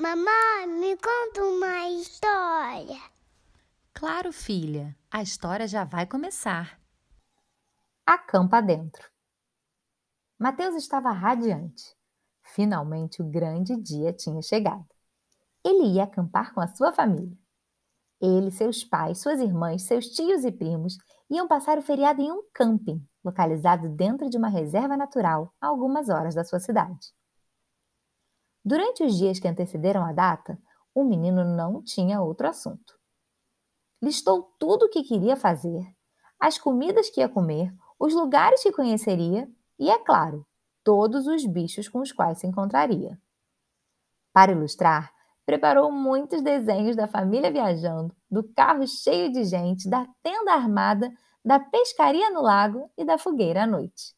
Mamãe, me conta uma história. Claro, filha, a história já vai começar. Acampa dentro. Mateus estava radiante. Finalmente o grande dia tinha chegado. Ele ia acampar com a sua família. Ele, seus pais, suas irmãs, seus tios e primos iam passar o feriado em um camping, localizado dentro de uma reserva natural a algumas horas da sua cidade. Durante os dias que antecederam a data, o menino não tinha outro assunto. Listou tudo o que queria fazer, as comidas que ia comer, os lugares que conheceria e, é claro, todos os bichos com os quais se encontraria. Para ilustrar, preparou muitos desenhos da família viajando, do carro cheio de gente, da tenda armada, da pescaria no lago e da fogueira à noite.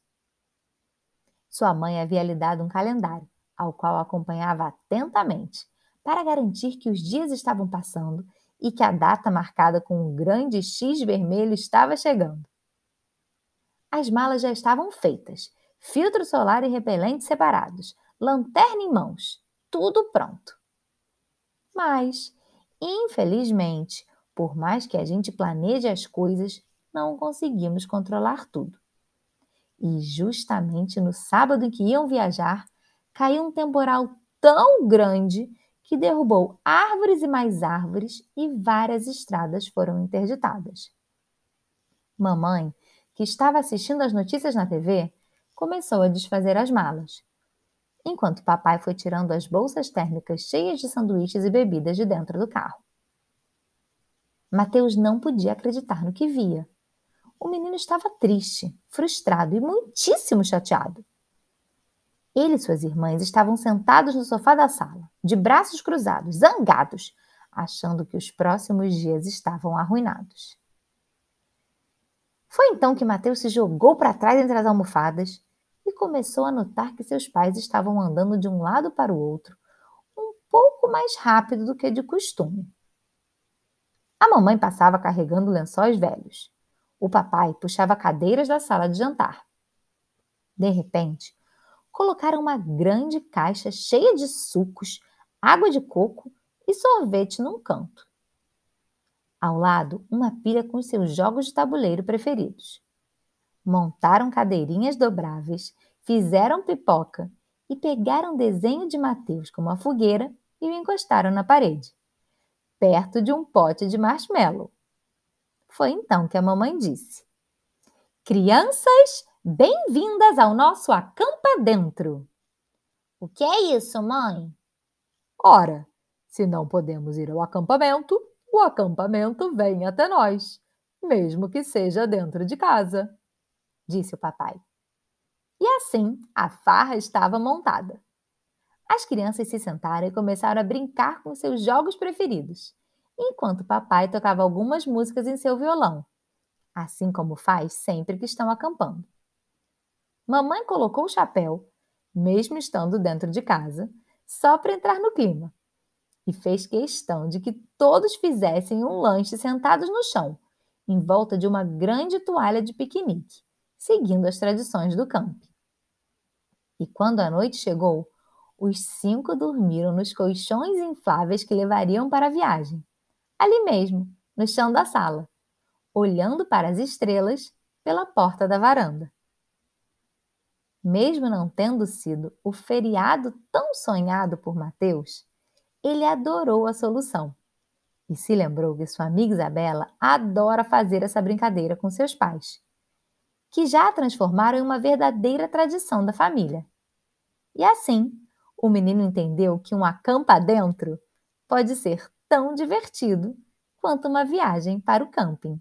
Sua mãe havia lhe dado um calendário, ao qual acompanhava atentamente, para garantir que os dias estavam passando e que a data marcada com um grande X vermelho estava chegando. As malas já estavam feitas, filtro solar e repelente separados, lanterna em mãos, tudo pronto. Mas, infelizmente, por mais que a gente planeje as coisas, não conseguimos controlar tudo. E justamente no sábado em que iam viajar, caiu um temporal tão grande que derrubou árvores e mais árvores e várias estradas foram interditadas. Mamãe, que estava assistindo as notícias na TV, começou a desfazer as malas enquanto papai foi tirando as bolsas térmicas cheias de sanduíches e bebidas de dentro do carro. Mateus não podia acreditar no que via. O menino estava triste, frustrado e muitíssimo chateado. Ele e suas irmãs estavam sentados no sofá da sala, de braços cruzados, zangados, achando que os próximos dias estavam arruinados. Foi então que Mateus se jogou para trás entre as almofadas e começou a notar que seus pais estavam andando de um lado para o outro, um pouco mais rápido do que de costume. A mamãe passava carregando lençóis velhos. O papai puxava cadeiras da sala de jantar. De repente, colocaram uma grande caixa cheia de sucos, água de coco e sorvete num canto. Ao lado, uma pilha com seus jogos de tabuleiro preferidos montaram cadeirinhas dobráveis, fizeram pipoca e pegaram desenho de Mateus com uma fogueira e o encostaram na parede, perto de um pote de marshmallow. Foi então que a mamãe disse: Crianças, bem-vindas ao nosso acampa dentro. O que é isso, mãe? Ora, se não podemos ir ao acampamento, o acampamento vem até nós, mesmo que seja dentro de casa disse o papai. E assim a farra estava montada. As crianças se sentaram e começaram a brincar com seus jogos preferidos, enquanto o papai tocava algumas músicas em seu violão, assim como faz sempre que estão acampando. Mamãe colocou o chapéu, mesmo estando dentro de casa, só para entrar no clima, e fez questão de que todos fizessem um lanche sentados no chão, em volta de uma grande toalha de piquenique seguindo as tradições do campo. E quando a noite chegou, os cinco dormiram nos colchões infláveis que levariam para a viagem, ali mesmo, no chão da sala, olhando para as estrelas pela porta da varanda. Mesmo não tendo sido o feriado tão sonhado por Mateus, ele adorou a solução e se lembrou que sua amiga Isabela adora fazer essa brincadeira com seus pais que já a transformaram em uma verdadeira tradição da família. E assim, o menino entendeu que um acampa dentro pode ser tão divertido quanto uma viagem para o camping.